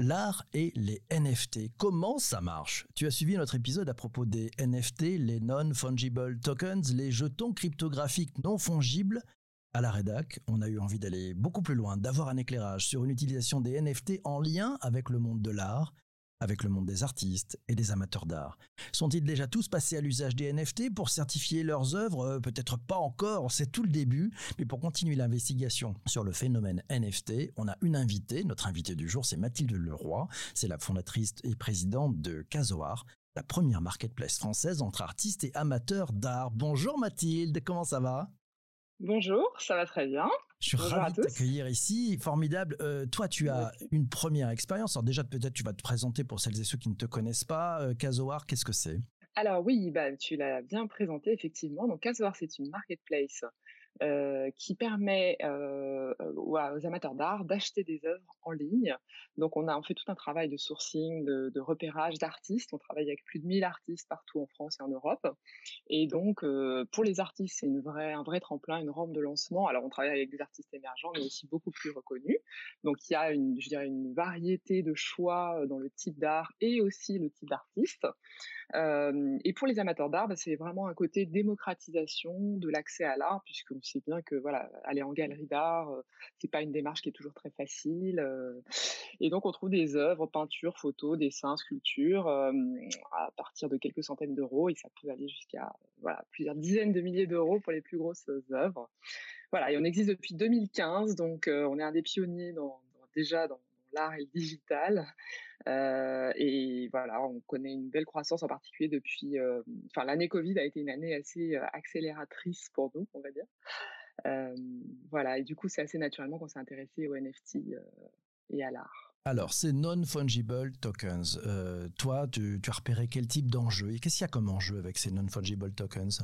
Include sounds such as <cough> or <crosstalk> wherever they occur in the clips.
l'art et les NFT. Comment ça marche? Tu as suivi notre épisode à propos des NFT, les non-fungible tokens, les jetons cryptographiques non fongibles. À la rédac, on a eu envie d'aller beaucoup plus loin, d'avoir un éclairage sur une utilisation des NFT en lien avec le monde de l'art, avec le monde des artistes et des amateurs d'art. Sont-ils déjà tous passés à l'usage des NFT pour certifier leurs œuvres? Euh, Peut-être pas encore, c'est tout le début, mais pour continuer l'investigation sur le phénomène NFT, on a une invitée, notre invitée du jour c'est Mathilde Leroy, c'est la fondatrice et présidente de Casoar, la première marketplace française entre artistes et amateurs d'art. Bonjour Mathilde, comment ça va? Bonjour, ça va très bien. Je suis ravi de t'accueillir ici, formidable. Euh, toi, tu as une première expérience. Alors déjà, peut-être tu vas te présenter pour celles et ceux qui ne te connaissent pas. Euh, Casoar, qu'est-ce que c'est? Alors oui, bah, tu l'as bien présenté effectivement. Donc Casoar, c'est une marketplace euh, qui permet euh, aux, amateurs d'art d'acheter des œuvres en ligne. Donc on a on fait tout un travail de sourcing, de, repérage d'artistes. On travaille avec plus de 1000 artistes partout en France et en Europe. Et donc euh, pour les artistes, c'est une vraie, un vrai tremplin, une rampe de lancement. Alors on travaille avec des artistes émergents, mais aussi beaucoup plus reconnus. Donc il y a une, je dirais, une variété de choix dans le type d'art et aussi le type d'artiste. Euh, et pour les amateurs d'art, bah, c'est vraiment un côté démocratisation de l'accès à l'art, puisqu'on sait bien que voilà, aller en galerie d'art, c'est pas une démarche qui est toujours très facile. Et donc on trouve des œuvres, peintures, photos, dessins, sculptures, à partir de quelques centaines d'euros, et ça peut aller jusqu'à voilà plusieurs dizaines de milliers d'euros pour les plus grosses œuvres. Voilà, et on existe depuis 2015, donc on est un des pionniers déjà dans l'art et le digital. Euh, et voilà, on connaît une belle croissance en particulier depuis. Euh, enfin, l'année Covid a été une année assez euh, accélératrice pour nous, on va dire. voilà, et du coup, c'est assez naturellement qu'on s'est intéressé aux NFT et à l'art. Alors, ces non-fungible tokens. toi, tu, tu, as repéré quel type d'enjeu et qu'est-ce qu'il y a comme enjeu avec ces non-fungible tokens?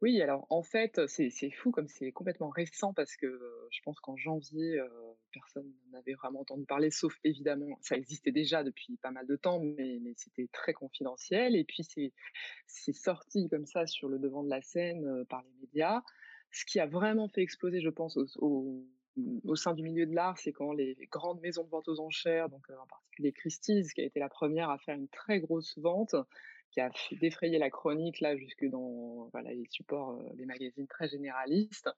Oui, alors en fait, c'est fou comme c'est complètement récent parce que je pense qu'en janvier, personne n'en avait vraiment entendu parler, sauf évidemment, ça existait déjà depuis pas mal de temps, mais, c'était très confidentiel. Et puis c'est sorti comme ça sur le devant de la scène par les médias. Ce qui a vraiment fait exploser, je pense, au, au sein du milieu de l'art, c'est quand les grandes maisons de vente aux enchères, donc en particulier Christie's, qui a été la première à faire une très grosse vente, qui a défrayé la chronique là jusque dans voilà, les supports des magazines très généralistes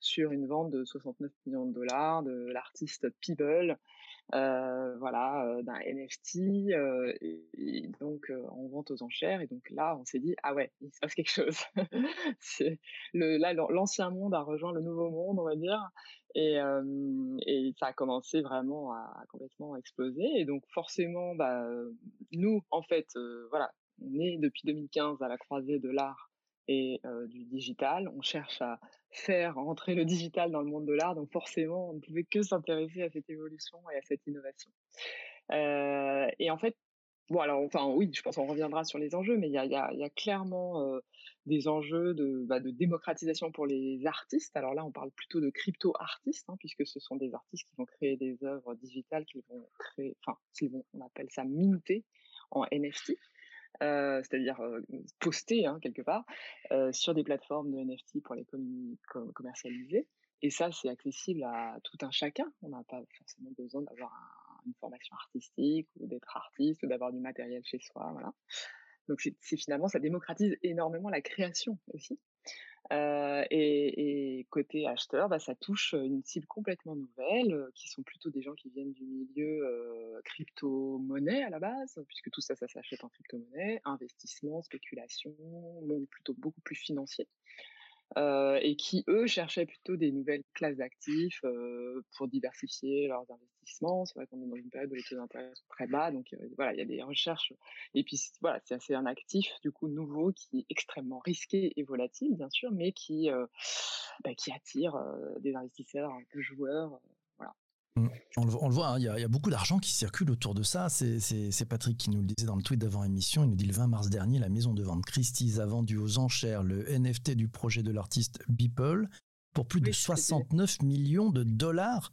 sur une vente de 69 millions de dollars de l'artiste Peeble, euh, voilà, d'un NFT et, donc en vente aux enchères. Et donc là on s'est dit ah ouais il se passe quelque chose. <laughs> c'est le là l'ancien monde a rejoint le nouveau monde on va dire. Et, et ça a commencé vraiment à, complètement exploser. Et donc forcément bah nous en fait voilà on est depuis 2015 à la croisée de l'art et du digital. On cherche à faire rentrer le digital dans le monde de l'art, donc forcément, on ne pouvait que s'intéresser à cette évolution et à cette innovation. et en fait, bon alors, enfin oui, je pense qu'on reviendra sur les enjeux, mais il y a, clairement des enjeux bah, de, démocratisation pour les artistes. Alors là, on parle plutôt de crypto-artistes, hein, puisque ce sont des artistes qui vont créer des œuvres digitales, qui vont créer, enfin, vont, on appelle ça minter en NFT. Euh, c'est-à-dire euh, poster hein, quelque part euh, sur des plateformes de NFT pour les commercialiser. Et ça, c'est accessible à tout un chacun. On n'a pas forcément besoin d'avoir une formation artistique ou d'être artiste ou d'avoir du matériel chez soi. Voilà. Donc c'est finalement, ça démocratise énormément la création aussi. Et, côté acheteur, bah, ça touche une cible complètement nouvelle, qui sont plutôt des gens qui viennent du milieu crypto-monnaie à la base, puisque tout ça, ça s'achète en crypto-monnaie, investissement, spéculation, monde plutôt beaucoup plus financier. Euh, et qui, eux, cherchaient plutôt des nouvelles classes d'actifs euh, pour diversifier leurs investissements. C'est vrai qu'on est dans une période où les taux d'intérêt sont très bas, donc euh, voilà, il y a des recherches. Et puis voilà, c'est un actif du coup nouveau qui est extrêmement risqué et volatile, bien sûr, mais qui bah, qui attire des investisseurs, des joueurs. Mmh. On le, voit, hein, il y, a beaucoup d'argent qui circule autour de ça. C'est Patrick qui nous le disait dans le tweet d'avant émission. Il nous dit le 20 mars dernier, la maison de vente Christie's a vendu aux enchères le NFT du projet de l'artiste Beeple pour plus de 69 millions de dollars.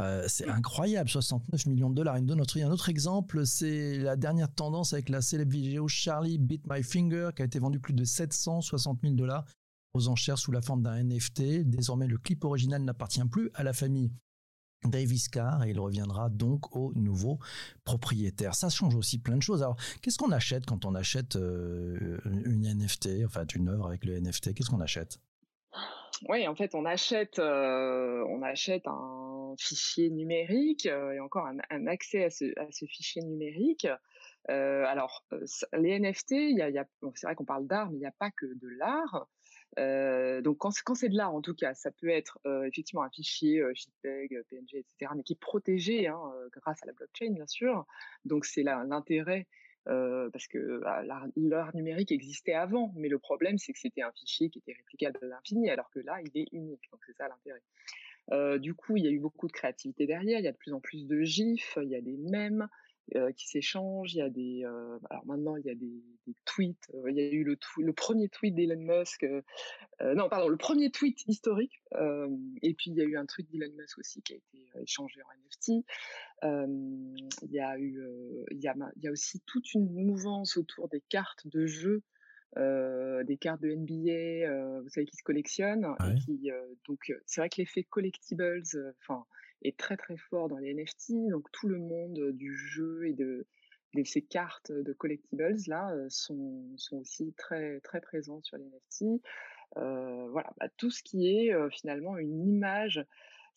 Euh, c'est incroyable, 69 millions de dollars. Il nous donne un autre exemple, c'est la dernière tendance avec la célèbre vidéo Charlie Beat My Finger qui a été vendue plus de 760 000 dollars aux enchères sous la forme d'un NFT. Désormais, le clip original n'appartient plus à la famille Davis Carr et il reviendra donc au nouveau propriétaire. Ça change aussi plein de choses. Alors, qu'est-ce qu'on achète quand on achète euh, une NFT, enfin une œuvre avec le NFT Qu'est-ce qu'on achète? Oui, en fait, on achète, euh, on achète un fichier numérique euh, et encore un, accès à ce, fichier numérique. alors, les NFT, c'est vrai qu'on parle d'art, mais il n'y a pas que de l'art. Donc quand, c'est de l'art, en tout cas, ça peut être effectivement un fichier JPEG, PNG, etc., mais qui est protégé hein, grâce à la blockchain, bien sûr. Donc c'est là l'intérêt, parce que bah, l'art numérique existait avant, mais le problème c'est que c'était un fichier qui était réplicable à l'infini, alors que là, il est unique. Donc c'est ça l'intérêt. du coup, il y a eu beaucoup de créativité derrière. Il y a de plus en plus de gifs, il y a des mèmes. Euh, qui s'échangent. Il y a des, euh, alors maintenant il y a des, tweets. Euh, il y a eu le, le premier tweet d'Elon Musk. non, pardon, le premier tweet historique. et puis il y a eu un tweet d'Elon Musk aussi qui a été échangé en NFT. il y a eu, il y a, il y a aussi toute une mouvance autour des cartes de jeu. des cartes de NBA, vous savez, qui se collectionnent. Et qui, donc, c'est vrai que l'effet collectibles, enfin, est très très fort dans les NFT. Donc tout le monde du jeu et de, ces cartes de collectibles là sont, sont, aussi très très présents sur les NFT. voilà, bah, tout ce qui est finalement une image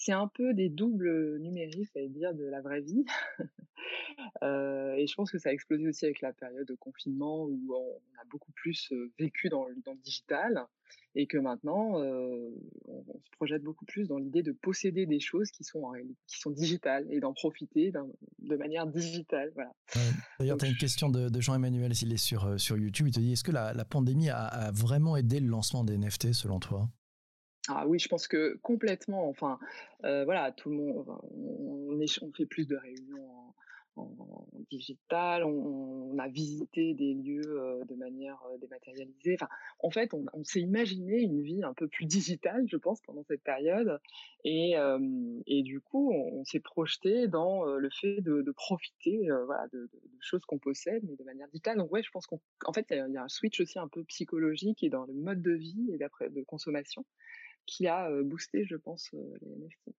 c'est un peu des doubles numériques, à dire, de la vraie vie. <laughs> et je pense que ça a explosé aussi avec la période de confinement où on a beaucoup plus vécu dans le, dans le digital et que maintenant, on, se projette beaucoup plus dans l'idée de posséder des choses qui sont, qui sont digitales et d'en profiter de manière digitale. Voilà. D'ailleurs, tu as une question de, Jean-Emmanuel, s'il est sur, sur YouTube, il te dit, est-ce que la, pandémie a, a vraiment aidé le lancement des NFT selon toi? Ah oui, je pense que complètement. Enfin, voilà, tout le monde, on, fait plus de réunions en, digital, on, a visité des lieux de manière dématérialisée. Enfin, en fait, on, s'est imaginé une vie un peu plus digitale, je pense, pendant cette période. Et, du coup, on, s'est projeté dans le fait de, profiter voilà, de, choses qu'on possède, mais de manière digitale. Donc ouais, je pense qu'en fait, il y, a un switch aussi un peu psychologique et dans le mode de vie et de consommation qui a boosté, je pense, les NFT.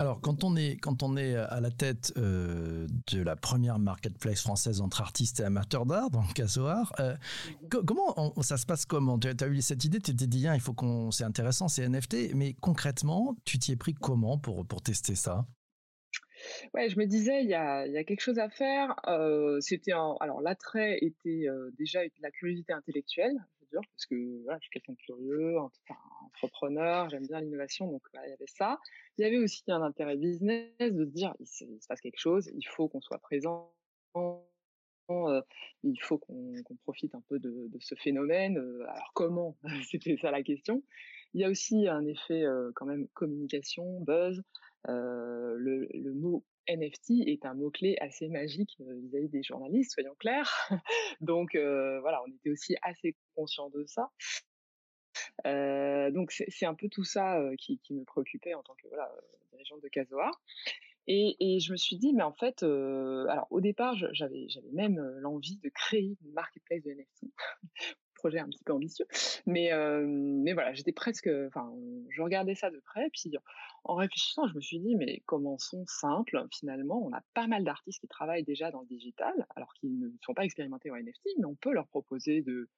Alors, quand on est, quand on est à la tête de la première marketplace française entre artistes et amateurs d'art, donc Casoar, mmh comment ça se passe comment? Tu as, eu cette idée, tu t'es dit, il faut qu'on, c'est intéressant, c'est NFT, mais concrètement, tu t'y es pris comment pour, pour tester ça? Ouais, je me disais, il y a, y a, quelque chose à faire. c'était alors l'attrait était déjà la curiosité intellectuelle parce que je suis quelqu'un de curieux, entrepreneur, j'aime bien l'innovation, donc il y avait ça. Il y avait aussi un intérêt business de se dire, il se, passe quelque chose, il faut qu'on soit présent, euh, il faut qu'on profite un peu de, ce phénomène. Euh, alors comment? <laughs> C'était ça la question. Il y a aussi un effet euh, quand même communication, buzz. le, mot NFT est un mot-clé assez magique vis-à-vis des journalistes, soyons clairs. <laughs> donc voilà, on était aussi assez conscient de ça. donc c'est un peu tout ça qui, me préoccupait en tant que voilà, dirigeante de Casoar. Et, et, je me suis dit, mais en fait, alors au départ, j'avais même l'envie de créer une marketplace de NFT projet un petit peu ambitieux. Mais, euh, mais voilà, j'étais presque, enfin, je regardais ça de près. Puis en réfléchissant, je me suis dit, mais commençons simple. Finalement, on a pas mal d'artistes qui travaillent déjà dans le digital, alors qu'ils ne sont pas expérimentés au NFT, mais on peut leur proposer de,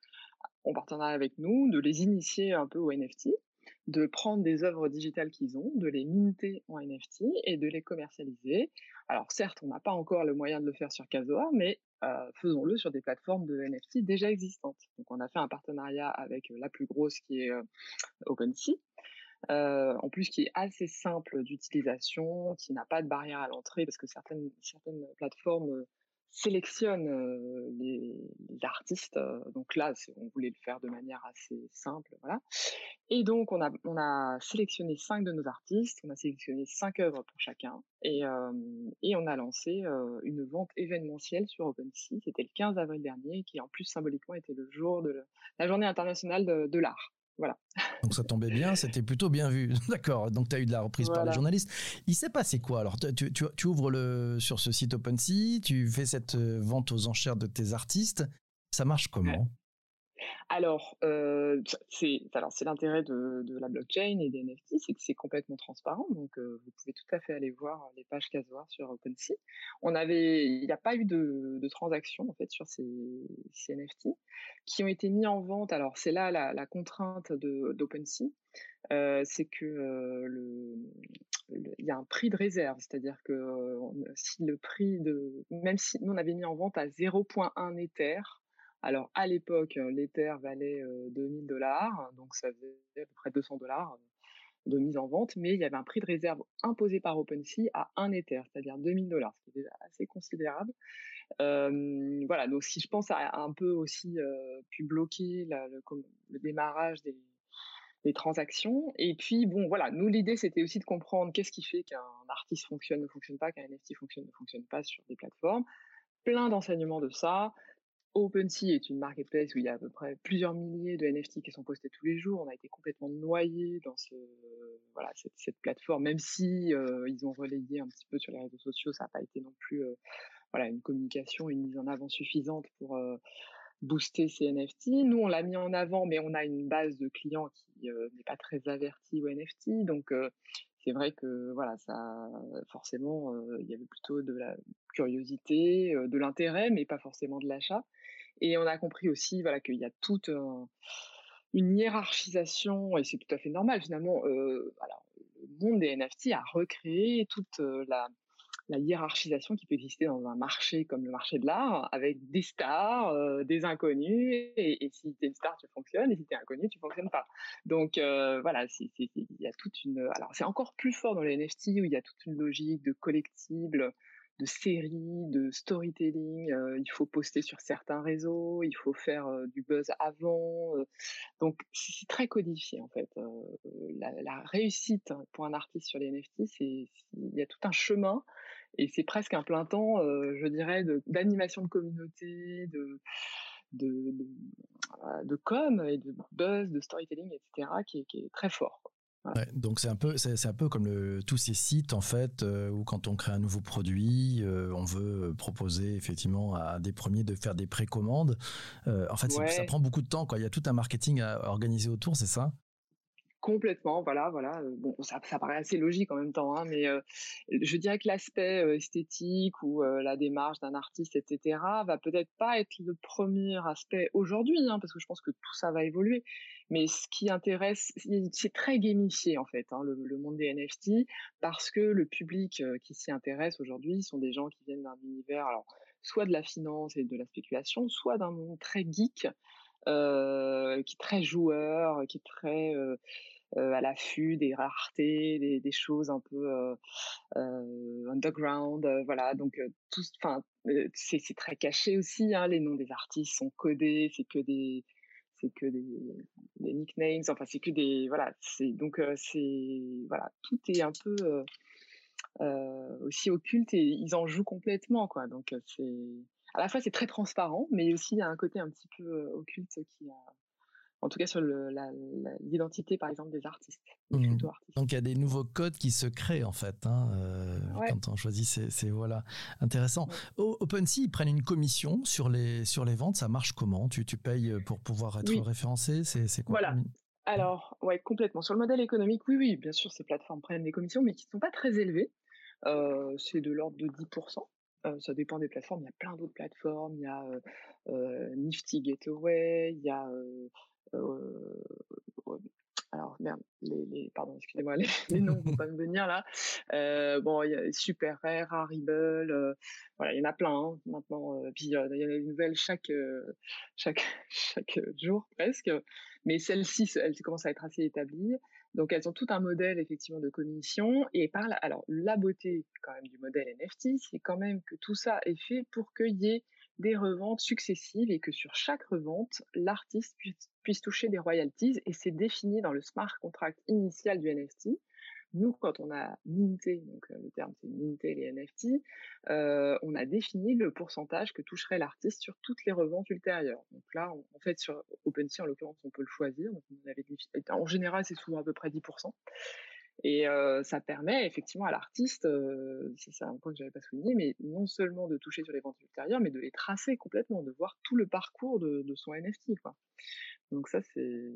en partenariat avec nous, de les initier un peu au NFT de prendre des œuvres digitales qu'ils ont, de les minter en NFT et de les commercialiser. Alors certes, on n'a pas encore le moyen de le faire sur Casoar, mais euh, faisons-le sur des plateformes de NFT déjà existantes. Donc on a fait un partenariat avec euh, la plus grosse qui est euh, OpenSea, en plus qui est assez simple d'utilisation, qui n'a pas de barrière à l'entrée parce que certaines, certaines plateformes sélectionne les, artistes. donc là, on voulait le faire de manière assez simple, voilà. Et donc on a on a sélectionné cinq de nos artistes, on a sélectionné cinq œuvres pour chacun, et et on a lancé une vente événementielle sur OpenSea. C'était le 15 avril dernier, qui en plus symboliquement était le jour de la Journée internationale de l'art. Voilà. Donc ça tombait bien, c'était plutôt bien vu. <laughs> D'accord. Donc tu as eu de la reprise par les journalistes. Il s'est passé quoi Alors? Tu, tu, ouvres le, sur ce site OpenSea, tu fais cette euh, vente aux enchères de tes artistes. Ça marche comment? Alors, euh, c'est alors c'est l'intérêt de, la blockchain et des NFT, c'est que c'est complètement transparent. Donc, euh, vous pouvez tout à fait aller voir les pages Casoar sur OpenSea. On avait, il n'y a pas eu de, transactions en fait sur ces, NFT qui ont été mis en vente. Alors, c'est là la, contrainte d'OpenSea, euh, c'est que euh, le, il y a un prix de réserve, c'est-à-dire que si le prix de, même si nous on avait mis en vente à 0.1 Ether, alors à l'époque l'Ether valait 2000 dollars, donc ça faisait à peu près 200 dollars de mise en vente, mais il y avait un prix de réserve imposé par OpenSea à 1 Ether, c'est-à-dire 2000 dollars, ce qui est assez considérable. Euh, voilà, donc si je pense à un peu aussi euh, pu bloquer le, démarrage des, transactions. Et puis, bon, voilà, nous, l'idée, c'était aussi de comprendre qu'est-ce qui fait qu'un artiste fonctionne, ne fonctionne pas, qu'un NFT fonctionne, ne fonctionne pas sur des plateformes. Plein d'enseignements de ça. OpenSea est une marketplace où il y a à peu près plusieurs milliers de NFT qui sont postés tous les jours. On a été complètement noyé dans cette, plateforme, même si euh, ils ont relayé un petit peu sur les réseaux sociaux, ça n'a pas été non plus, euh, une communication, une mise en avant suffisante pour euh, booster ces NFT. Nous, on l'a mis en avant, mais on a une base de clients qui n'est pas très avertie au NFT. Donc, c'est vrai que voilà, ça, forcément, euh, il y avait plutôt de la curiosité, de l'intérêt, mais pas forcément de l'achat. Et on a compris aussi, voilà, qu'il y a toute une hiérarchisation, et c'est tout à fait normal finalement. alors, le monde des NFT a recréé toute la la hiérarchisation qui peut exister dans un marché comme le marché de l'art, avec des stars, euh, des inconnus, et, si tu es une star, tu fonctionnes, et si tu es inconnu, tu fonctionnes pas. Donc euh, voilà, il y a toute une... C'est encore plus fort dans les NFT, où il y a toute une logique de collectible, de séries, de storytelling. Il faut poster sur certains réseaux, il faut faire du buzz avant. Donc c'est très codifié en fait. La, réussite pour un artiste sur les NFT, c'est il y a tout un chemin et c'est presque un plein temps, je dirais, d'animation de, communauté, de com et de buzz, de storytelling, etc., qui est très fort. Ouais, donc c'est un peu c'est un peu comme le, tous ces sites en fait euh, où quand on crée un nouveau produit, euh, on veut proposer effectivement à des premiers de faire des précommandes. Euh, en fait, ouais. ça prend beaucoup de temps quoi. Il y a tout un marketing à organiser autour, c'est ça? Complètement, voilà, voilà. Bon, ça, ça, paraît assez logique en même temps, hein, mais euh, je dirais que l'aspect esthétique ou euh, la démarche d'un artiste, etc., va peut-être pas être le premier aspect aujourd'hui, hein, parce que je pense que tout ça va évoluer. Mais ce qui intéresse, c'est très gamifié en fait, hein, le, le, monde des NFT, parce que le public qui s'y intéresse aujourd'hui sont des gens qui viennent d'un univers, alors soit de la finance et de la spéculation, soit d'un monde très geek. Euh, qui est très joueur, qui est très euh, euh, à l'affût des raretés, des, choses un peu underground, voilà. Donc tout, enfin, c'est très caché aussi. Hein, les noms des artistes sont codés, c'est que des c'est que des, nicknames, enfin c'est que des voilà. Donc c'est voilà, tout est un peu aussi occulte et ils en jouent complètement quoi. Donc c'est à la fois c'est très transparent, mais aussi il y a un côté un petit peu occulte qui a en tout cas sur l'identité par exemple des artistes, mmh. artistes, Donc il y a des nouveaux codes qui se créent en fait hein, euh, ouais. quand on choisit ces, ces voilà intéressant. Ouais. OpenSea ils prennent une commission sur les sur les ventes, ça marche comment? Tu tu payes pour pouvoir être oui. référencé, c'est quoi Voilà. Alors ouais complètement sur le modèle économique, oui oui bien sûr ces plateformes prennent des commissions mais qui ne sont pas très élevées, euh, c'est de l'ordre de 10%. Euh, ça dépend des plateformes. Il y a plein d'autres plateformes. Il y a Nifty Gateway. Il y a alors merde, les, les pardon, excusez-moi, <laughs> les, les, noms vont pas me venir là. Euh, bon, il y a Super Rare, voilà, il y en a plein hein, maintenant. Puis il y en a des nouvelles chaque chaque <laughs> chaque jour presque. Mais celles-ci, elles commencent à être assez établies. Donc elles ont tout un modèle effectivement de commission et par alors la beauté quand même du modèle NFT, c'est quand même que tout ça est fait pour qu'il y ait des reventes successives et que sur chaque revente, l'artiste puisse, toucher des royalties et c'est défini dans le smart contract initial du NFT. Nous, quand on a minté, donc le terme c'est minté les NFT, euh, on a défini le pourcentage que toucherait l'artiste sur toutes les reventes ultérieures. Donc là, en fait, sur OpenSea, en l'occurrence, on peut le choisir. Donc on avait, en général, c'est souvent à peu près 10%. Et ça permet effectivement à l'artiste, c'est un point que j'avais pas souligné, mais non seulement de toucher sur les ventes ultérieures, mais de les tracer complètement, de voir tout le parcours de, son NFT. Quoi. Donc ça, c'est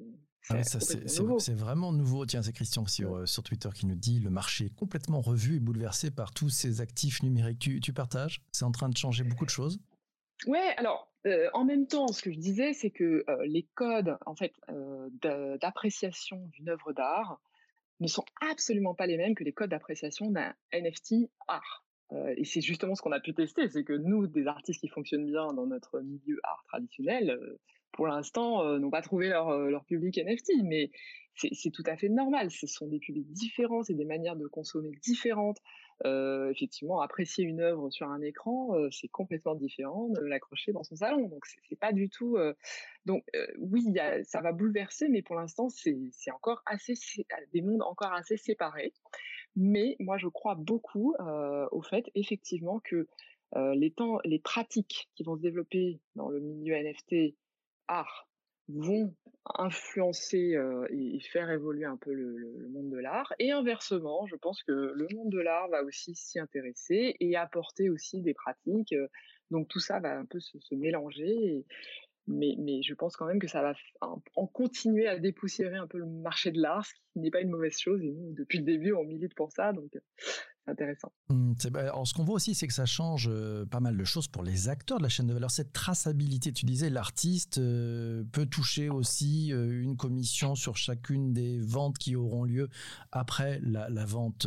ah c'est vraiment nouveau. Tiens, c'est Christian sur, sur Twitter qui nous dit le marché est complètement revu et bouleversé par tous ces actifs numériques. Tu, tu partages? C'est en train de changer beaucoup de choses? Ouais, alors en même temps, ce que je disais, c'est que les codes en fait d'appréciation d'une œuvre d'art ne sont absolument pas les mêmes que les codes d'appréciation d'un NFT art. et c'est justement ce qu'on a pu tester, c'est que nous, des artistes qui fonctionnent bien dans notre milieu art traditionnel, pour l'instant, n'ont pas trouvé leur, leur public NFT, mais c'est tout à fait normal. Ce sont des publics différents, c'est des manières de consommer différentes. Effectivement, apprécier une œuvre sur un écran, c'est complètement différent de l'accrocher dans son salon. Donc, c'est pas du tout. Donc, oui, ça va bouleverser, mais pour l'instant, c'est encore assez des mondes encore assez séparés. Mais moi, je crois beaucoup au fait, effectivement, que les temps, les pratiques qui vont se développer dans le milieu NFT, art, vont influencer et faire évoluer un peu le, monde de l'art. Et inversement, je pense que le monde de l'art va aussi s'y intéresser et apporter aussi des pratiques. Donc tout ça va un peu se, mélanger. mais, mais je pense quand même que ça va en continuer à dépoussiérer un peu le marché de l'art, ce qui n'est pas une mauvaise chose. Et nous, depuis le début, on milite pour ça. Donc intéressant. Mmh, alors, ce qu'on voit aussi, c'est que ça change euh, pas mal de choses pour les acteurs de la chaîne de valeur. Cette traçabilité, tu disais, l'artiste euh, peut toucher aussi euh, une commission sur chacune des ventes qui auront lieu après la, vente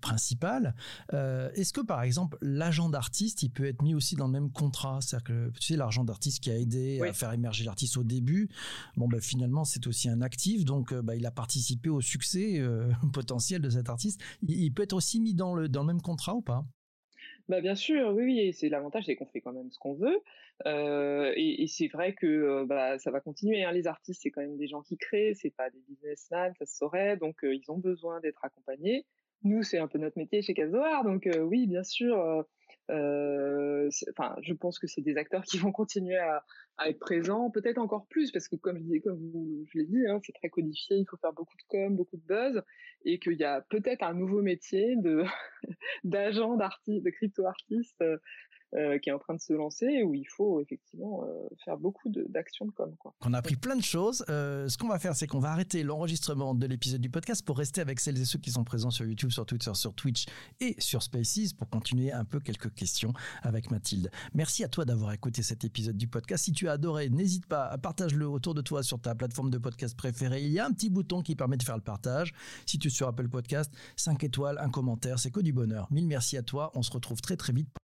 principale. Est-ce que, par exemple, l'agent d'artiste, il peut être mis aussi dans le même contrat? C'est-à-dire que, tu sais, l'argent d'artiste qui a aidé à faire émerger l'artiste au début, bon, ben, finalement, c'est aussi un actif, donc bah, il a participé au succès <laughs> potentiel de cet artiste. Il, il peut être aussi mis dans le, dans le même contrat ou pas? Bah bien sûr, oui, oui, c'est l'avantage, c'est qu'on fait quand même ce qu'on veut. Euh, et, c'est vrai que euh, bah, ça va continuer. Hein. Les artistes, c'est quand même des gens qui créent, c'est pas des businessmen, ça se saurait, donc euh, ils ont besoin d'être accompagnés. Nous, c'est un peu notre métier chez Casoar, donc oui, bien sûr, enfin, je pense que c'est des acteurs qui vont continuer à, être présents, peut-être encore plus, parce que comme je, dis, comme je l'ai dit, hein, c'est très codifié, il faut faire beaucoup de com, beaucoup de buzz, et qu'il y a peut-être un nouveau métier de <laughs> d'agent d'artiste, de crypto-artiste euh, euh, qui est en train de se lancer où il faut effectivement euh, faire beaucoup d'actions de, com. Quoi. On a appris plein de choses. Euh, ce qu'on va faire, c'est qu'on va arrêter l'enregistrement de l'épisode du podcast pour rester avec celles et ceux qui sont présents sur YouTube, sur Twitter, sur Twitch et sur Spaces pour continuer un peu quelques questions avec Mathilde. Merci à toi d'avoir écouté cet épisode du podcast. Si tu as adoré, n'hésite pas à partager-le autour de toi sur ta plateforme de podcast préférée. Il y a un petit bouton qui permet de faire le partage. Si tu es sur Apple Podcast, 5 étoiles, un commentaire, c'est que du bonheur. Mille merci à toi. On se retrouve très très vite.